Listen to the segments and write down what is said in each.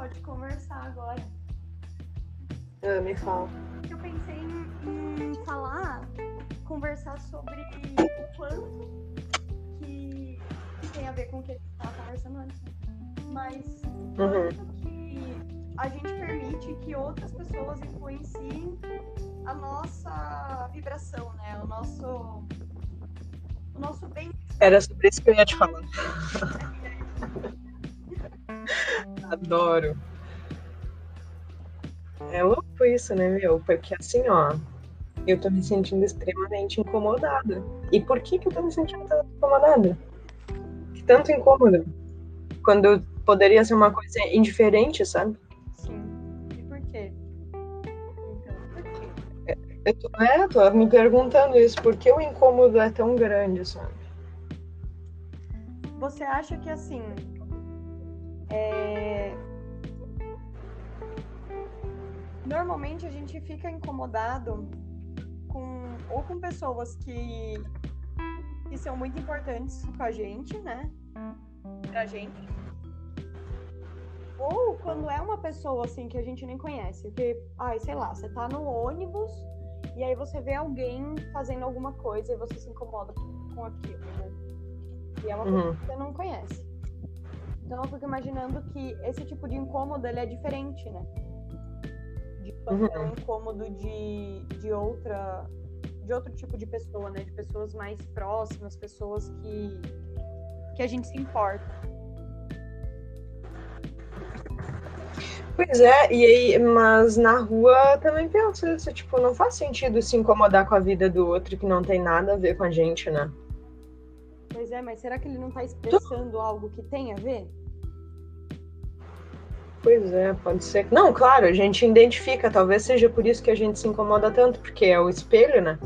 pode conversar agora. Ah, me fala. Eu pensei em, em falar, conversar sobre o quanto que, que tem a ver com o que a gente estava conversando antes, né? Mas Uhum. quanto que a gente permite que outras pessoas influenciem a nossa vibração, né? O nosso, o nosso bem. Era sobre isso que eu ia te falar. Adoro. É louco isso, né, meu? Porque assim, ó, eu tô me sentindo extremamente incomodada. E por que que eu tô me sentindo tanto incomodada? Que tanto incômodo? Quando poderia ser uma coisa indiferente, sabe? Sim. E por quê? Então, por quê? Eu tô, é, tô me perguntando isso, por que o incômodo é tão grande, sabe? Você acha que assim. É, Normalmente a gente fica incomodado com ou com pessoas que, que são muito importantes com a gente, né? Pra gente. Ou quando é uma pessoa assim que a gente nem conhece. Porque, ai, sei lá, você tá no ônibus e aí você vê alguém fazendo alguma coisa e você se incomoda com aquilo, né? E é uma coisa Uhum. que você não conhece. Então eu fico imaginando que esse tipo de incômodo ele é diferente, né? De quando é um Uhum. incômodo de, de outra de outro tipo de pessoa, né? De pessoas mais próximas, pessoas que que a gente se importa. Pois é, e aí, mas na rua também penso isso, tipo, não faz sentido se incomodar com a vida do outro que não tem nada a ver com a gente, né? Pois é, mas será que ele não tá expressando algo que tem a ver? Pois é, pode ser. Não, claro, a gente identifica, talvez seja por isso que a gente se incomoda tanto, porque é o espelho, né?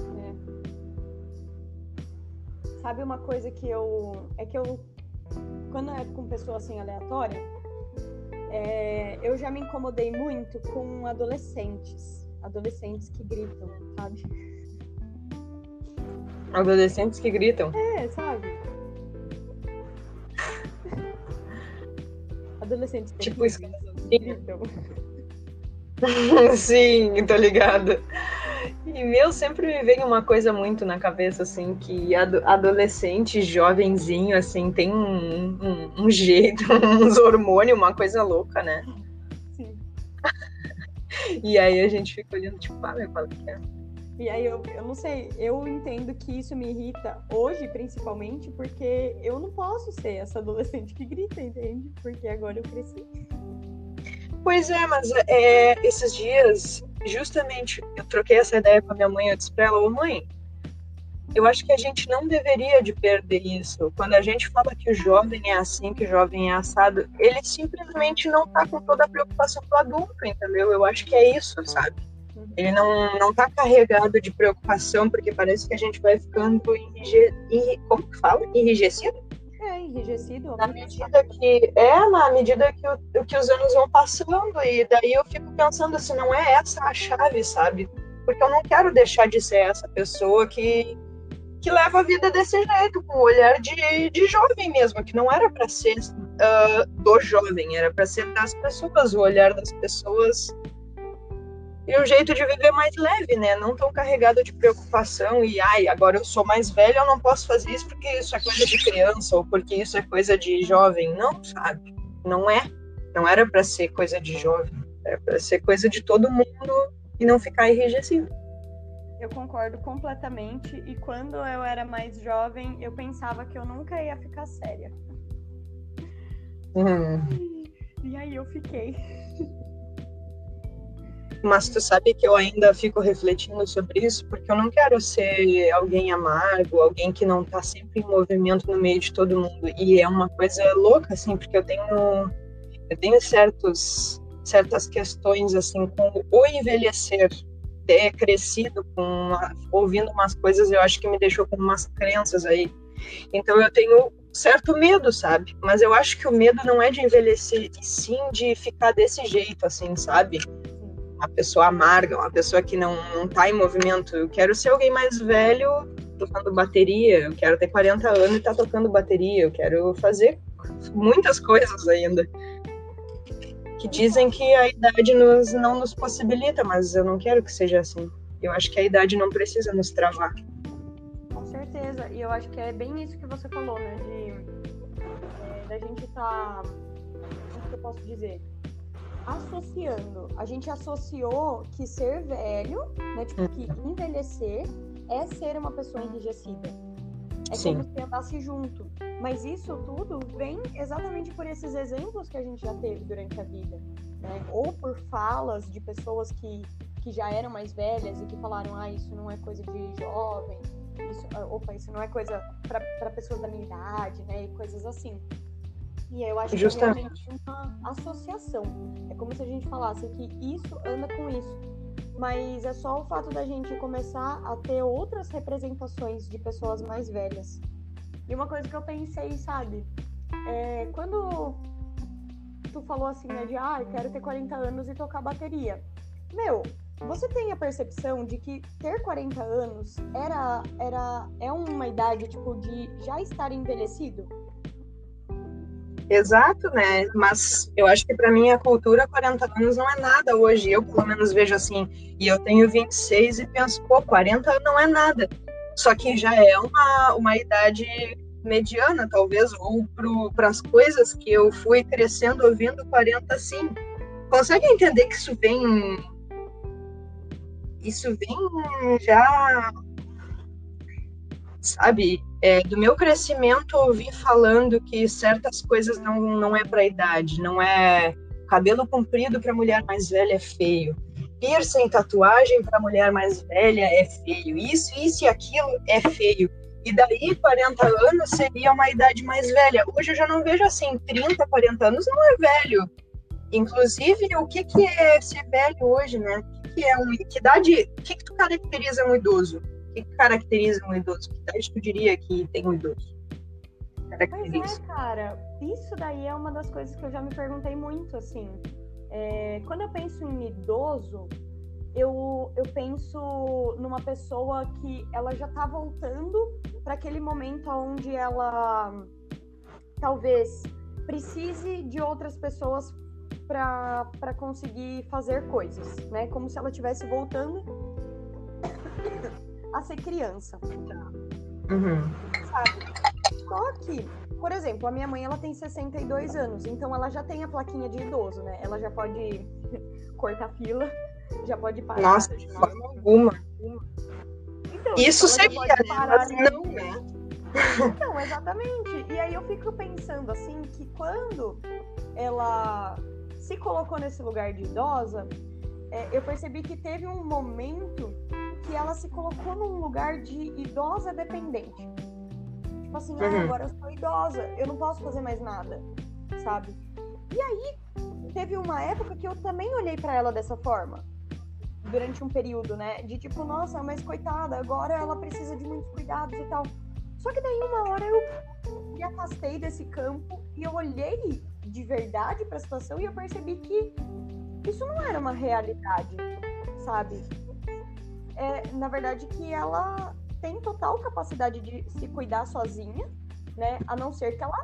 É. Sabe uma coisa que eu. É que eu. Quando é com pessoa assim aleatória, é, eu já me incomodei muito com adolescentes. Adolescentes que gritam, sabe? Adolescentes que gritam. É, sabe? Adolescentes Tipo isso. que gritam. Sim, tô ligada. E meu, sempre me vem uma coisa muito na cabeça, assim, que ado- adolescente, jovenzinho, assim, tem um, um, um jeito, uns hormônios, uma coisa louca, né? Sim. E aí a gente fica olhando, tipo, ah, meu, qual que é? E aí eu, eu não sei, eu entendo que isso me irrita hoje, principalmente, porque eu não posso ser essa adolescente que grita, entende? Porque agora eu cresci. Pois é, mas é, esses dias, justamente, eu troquei essa ideia com a minha mãe, eu disse pra ela, ô mãe, eu acho que a gente não deveria de perder isso. Quando a gente fala que o jovem é assim, que o jovem é assado, ele simplesmente não tá com toda a preocupação do adulto, entendeu? Eu acho que é isso, sabe? Ele não, não tá carregado de preocupação, porque parece que a gente vai ficando enrige, enri- como que fala? enrijecido. É, enrijecido. Na medida que é, na medida que, o, que os anos vão passando, e daí eu fico pensando se não é essa a chave, sabe? Porque eu não quero deixar de ser essa pessoa que, que leva a vida desse jeito, com o olhar de, de jovem mesmo, que não era para ser ah, do jovem, era para ser das pessoas, o olhar das pessoas e um jeito de viver mais leve, né? Não tão carregado de preocupação e ai, agora eu sou mais velho, eu não posso fazer isso porque isso é coisa de criança ou porque isso é coisa de jovem. Não, sabe? Não é. Não era para ser coisa de jovem. Era para ser coisa de todo mundo e não ficar enrijecido. Eu concordo completamente. E quando eu era mais jovem, eu pensava que eu nunca ia ficar séria. Hum. E aí eu fiquei. Mas tu sabe que eu ainda fico refletindo sobre isso, porque eu não quero ser alguém amargo, alguém que não tá sempre em movimento no meio de todo mundo. E é uma coisa louca, assim, porque eu tenho, eu tenho certos, certas questões, assim, com o envelhecer, ter crescido com ouvindo umas coisas, eu acho que me deixou com umas crenças aí. Então eu tenho certo medo, sabe? Mas eu acho que o medo não é de envelhecer, e sim de ficar desse jeito, assim, sabe? Uma pessoa amarga, uma pessoa que não, não tá em movimento. Eu quero ser alguém mais velho tocando bateria, eu quero ter 40 anos e tá tocando bateria, eu quero fazer muitas coisas ainda. Que dizem que a idade nos, não nos possibilita, mas eu não quero que seja assim. Eu acho que a idade não precisa nos travar. Com certeza. E eu acho que é bem isso que você falou, né? De da gente. Tá, como que eu posso dizer? Associando. A gente associou que ser velho, né? Tipo, que uhum. envelhecer é ser uma pessoa enrijecida. É Sim. como se andasse junto. Mas isso tudo vem exatamente por esses exemplos que a gente já teve durante a vida. Né? Ou por falas de pessoas que, que já eram mais velhas e que falaram: ah, isso não é coisa de jovem, isso, ah, opa, isso não é coisa para pessoas da minha idade, né? E coisas assim. E eu acho Justamente. que é realmente uma associação. É como se a gente falasse que isso anda com isso. Mas é só o fato da gente começar a ter outras representações de pessoas mais velhas. E uma coisa que eu pensei, sabe? É, quando tu falou assim, né, de ah, eu quero ter 40 anos e tocar bateria. Meu, você tem a percepção de que ter 40 anos era, era é uma idade tipo de já estar envelhecido? Exato, né? Mas eu acho que para mim a cultura 40 anos não é nada hoje. Eu pelo menos vejo assim. E eu tenho 26 e penso, pô, 40 não é nada. Só que já é uma, uma idade mediana, talvez, ou para as coisas que eu fui crescendo ouvindo 40 sim. Consegue entender que isso vem. Isso vem já. Sabe? É, do meu crescimento, ouvi falando que certas coisas não, não é para idade, não é. Cabelo comprido para mulher mais velha é feio piercing, tatuagem para mulher mais velha é feio. Isso, isso e aquilo é feio. E daí, 40 anos seria uma idade mais velha. Hoje eu já não vejo assim, 30, 40 anos não é velho. Inclusive, o que, que é ser velho hoje, né? O que, que é um. Que idade. O que, que tu caracteriza um idoso? O que, caracteriza um idoso? Que idade tu diria que tem um idoso? Pois é, cara. Isso daí é uma das coisas que eu já me perguntei muito, assim. É, quando eu penso em idoso, eu, eu penso numa pessoa que ela já está voltando para aquele momento onde ela talvez precise de outras pessoas para conseguir fazer coisas, né? Como se ela estivesse voltando a ser criança. Uhum. Sabe? Só que por exemplo, a minha mãe ela tem 62 anos, então ela já tem a plaquinha de idoso, né? Ela já pode cortar fila, já pode parar. Nossa, de forma alguma. Então, Isso seria, né? Mas não, né? Então, exatamente. E aí eu fico pensando assim que quando ela se colocou nesse lugar de idosa, é, eu percebi que teve um momento que ela se colocou num lugar de idosa dependente. Tipo assim, ah, uhum. agora eu sou idosa, eu não posso fazer mais nada, sabe? E aí, teve uma época que eu também olhei para ela dessa forma. Durante um período, né? De tipo, nossa, mas coitada, agora ela precisa de muitos cuidados e tal. Só que daí uma hora eu me afastei desse campo e eu olhei de verdade para a situação e eu percebi que isso não era uma realidade, sabe? É, na verdade, que ela tem total capacidade de se cuidar sozinha, né? A não ser que ela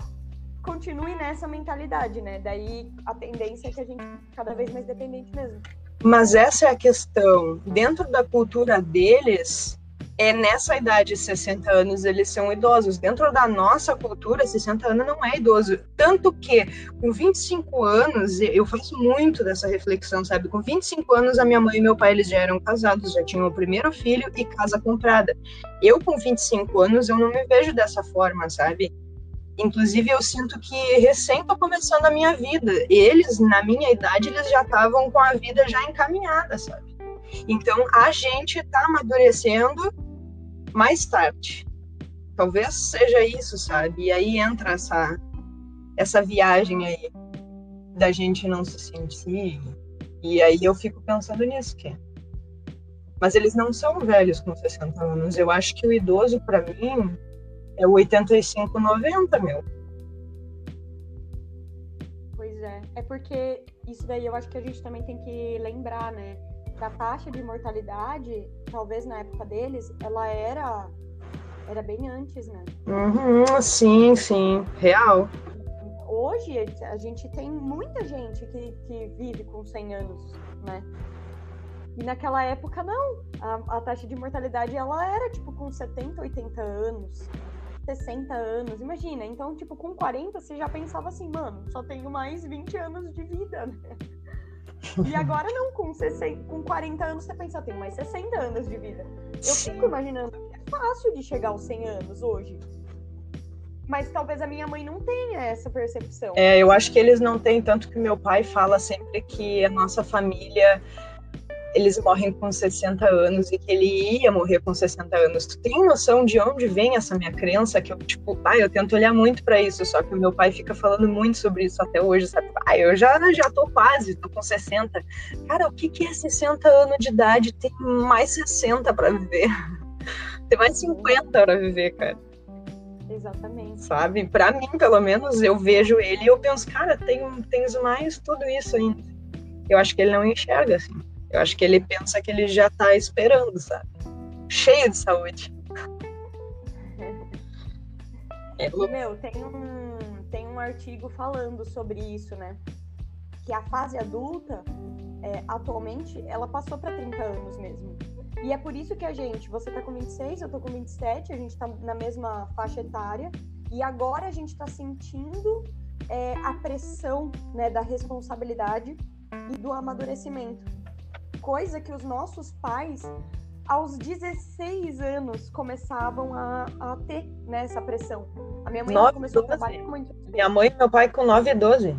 continue nessa mentalidade, né? Daí a tendência é que a gente cada vez mais dependente mesmo. Mas essa é a questão. Dentro da cultura deles, é nessa idade de 60 anos eles são idosos. Dentro da nossa cultura, 60 anos não é idoso. Tanto que, com 25 anos, eu faço muito dessa reflexão, sabe? Com 25 anos, a minha mãe e meu pai eles já eram casados, já tinham o primeiro filho e casa comprada. Eu, com 25 anos, eu não me vejo dessa forma, sabe? Inclusive, eu sinto que recém tô começando a minha vida. Eles, na minha idade, eles já estavam com a vida já encaminhada, sabe? Então, a gente tá amadurecendo mais tarde. Talvez seja isso, sabe? E aí entra essa, essa viagem aí da gente não se sentir. E aí eu fico pensando nisso, que mas eles não são velhos com 60 anos. Eu acho que o idoso, para mim, é o 85, 90, meu. Pois é. É porque isso daí eu acho que a gente também tem que lembrar, né? Da taxa de mortalidade, talvez na época deles, ela era era bem antes, né? Uhum, sim, sim, real. hoje a gente tem muita gente que, que vive com 100 anos, né? E naquela época, não. A, a, taxa de mortalidade, ela era, tipo, com 70, 80 anos, 60 anos. Imagina, então, tipo, com 40, você já pensava assim, mano, só tenho mais 20 anos de vida, né? E agora não, com, 60, com 40 anos você pensa, tenho mais 60 anos de vida. Eu fico imaginando que é fácil de chegar aos 100 anos hoje. Mas talvez a minha mãe não tenha essa percepção. É, eu acho que eles não têm, tanto que meu pai fala sempre que a nossa família eles morrem com 60 anos e que ele ia morrer com 60 anos. Tu tem noção de onde vem essa minha crença? Que eu, tipo, pai, eu tento olhar muito para isso, só que o meu pai fica falando muito sobre isso até hoje, sabe? Ah, eu já, já tô quase, tô com 60. Cara, o que, que é 60 anos de idade? Tem mais 60 para viver. Tem mais 50 para viver, cara. Exatamente. Sabe? Para mim, pelo menos, eu vejo ele e eu penso, cara, tem, tens mais tudo isso ainda. Eu acho que ele não enxerga assim. Eu acho que ele pensa que ele já tá esperando, sabe? Cheio de saúde. É, Meu, tem um, tem um artigo falando sobre isso, né? Que a fase adulta, é, atualmente, ela passou para 30 anos mesmo. E é por isso que a gente, você tá com 26, eu tô com 27, a gente tá na mesma faixa etária, e agora a gente tá sentindo é, a pressão né, da responsabilidade e do amadurecimento. Coisa que os nossos pais, aos 16 anos, começavam a, a ter né, essa pressão. A minha mãe 9, começou 12. a trabalhar muito. Minha mãe e meu pai com 9 e 12.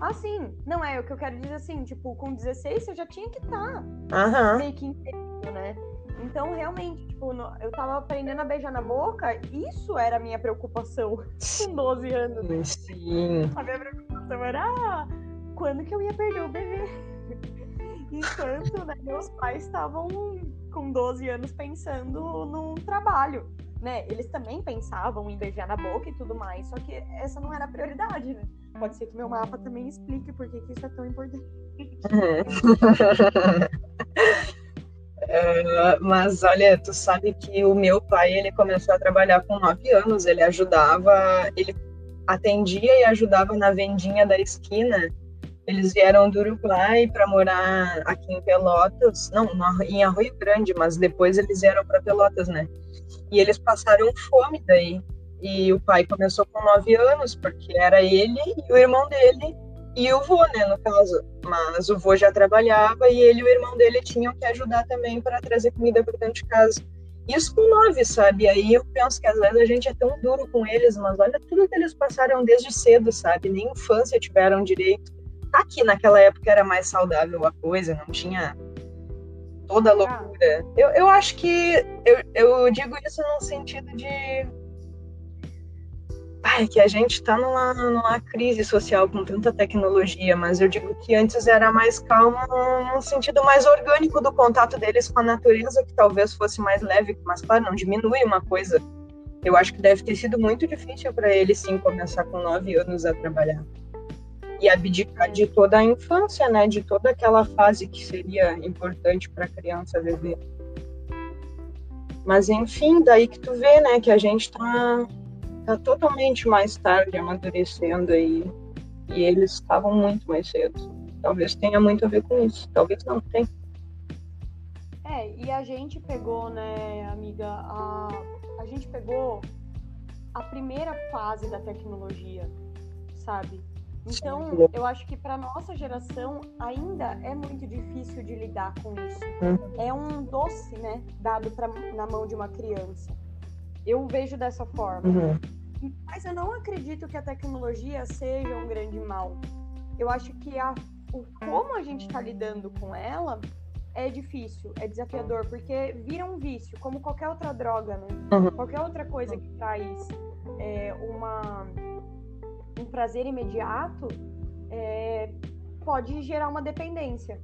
Ah, sim. Não é o que eu quero dizer assim, tipo, com 16 você já tinha que estar tá meio que inteiro, né? Então, realmente, tipo, eu tava aprendendo a beijar na boca, isso era a minha preocupação com 12 anos. Sim. A minha preocupação era ah, quando que eu ia perder o bebê. Enquanto né, meus pais estavam com 12 anos pensando num trabalho. Né? Eles também pensavam em beijar na boca e tudo mais, só que essa não era a prioridade, né? Pode ser que meu mapa também explique por que, isso é tão importante. Uh, mas olha, tu sabe que o meu pai ele começou a trabalhar com nove anos. Ele ajudava, ele atendia e ajudava na vendinha da esquina. Eles vieram do Uruguai para morar aqui em Pelotas, não, em Arroio Grande, mas depois eles vieram para Pelotas, né? E eles passaram fome daí. E o pai começou com nove anos, porque era ele e o irmão dele e o vô, né, no caso. Mas o vô já trabalhava e ele e o irmão dele tinham que ajudar também para trazer comida para dentro de casa. Isso com nove, sabe? Aí eu penso que às vezes a gente é tão duro com eles, mas olha tudo que eles passaram desde cedo, sabe? Nem infância tiveram direito. Aqui naquela época era mais saudável a coisa, não tinha toda a loucura. Eu, eu acho que eu, eu digo isso no sentido de Ai, que a gente está numa, numa crise social com tanta tecnologia, mas eu digo que antes era mais calmo num sentido mais orgânico do contato deles com a natureza, que talvez fosse mais leve, mas claro, não diminui uma coisa. Eu acho que deve ter sido muito difícil para eles sim começar com nove anos a trabalhar e abdicar de toda a infância, né, de toda aquela fase que seria importante para a criança viver. Mas enfim, daí que tu vê, né, que a gente está tá totalmente mais tarde amadurecendo aí. E eles estavam muito mais cedo. Talvez tenha muito a ver com isso. Talvez não tenha. É, e a gente pegou, né, amiga, a, a gente pegou a primeira fase da tecnologia, sabe? Então, eu acho que para nossa geração ainda é muito difícil de lidar com isso. Uhum. É um doce, né, dado pra, na mão de uma criança. Eu vejo dessa forma. Uhum. Mas eu não acredito que a tecnologia seja um grande mal. Eu acho que a, o como a gente está lidando com ela é difícil, é desafiador, porque vira um vício, como qualquer outra droga, né? Uhum. Qualquer outra coisa que traz é, uma, um prazer imediato é, pode gerar uma dependência.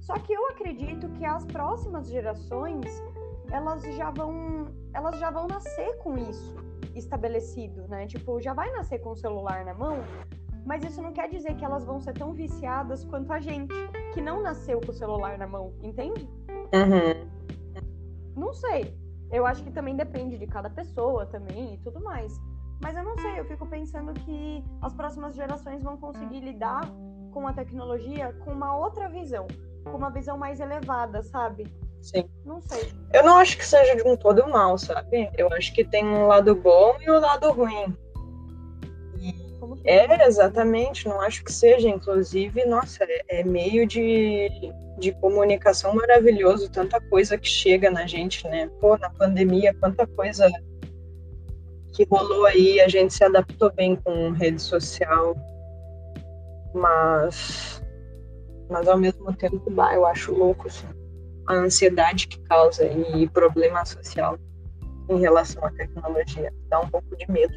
Só que eu acredito que as próximas gerações elas já vão elas já vão nascer com isso estabelecido, né? Tipo, já vai nascer com o celular na mão, mas isso não quer dizer que elas vão ser tão viciadas quanto a gente, que não nasceu com o celular na mão, entende? Uhum. Não sei. Eu acho que também depende de cada pessoa também e tudo mais. Mas eu não sei, eu fico pensando que as próximas gerações vão conseguir lidar com a tecnologia com uma outra visão, com uma visão mais elevada, sabe? Sim. Não sei. Eu não acho que seja de um todo mal, sabe? Eu acho que tem um lado bom e um lado ruim. É, exatamente, não acho que seja. Inclusive, nossa, é, é meio de, de comunicação maravilhoso, tanta coisa que chega na gente, né? Pô, na pandemia, quanta coisa que rolou aí, a gente se adaptou bem com rede social, mas, mas ao mesmo tempo, bah, eu acho louco, assim, a ansiedade que causa e problema social em relação à tecnologia. Dá um pouco de medo.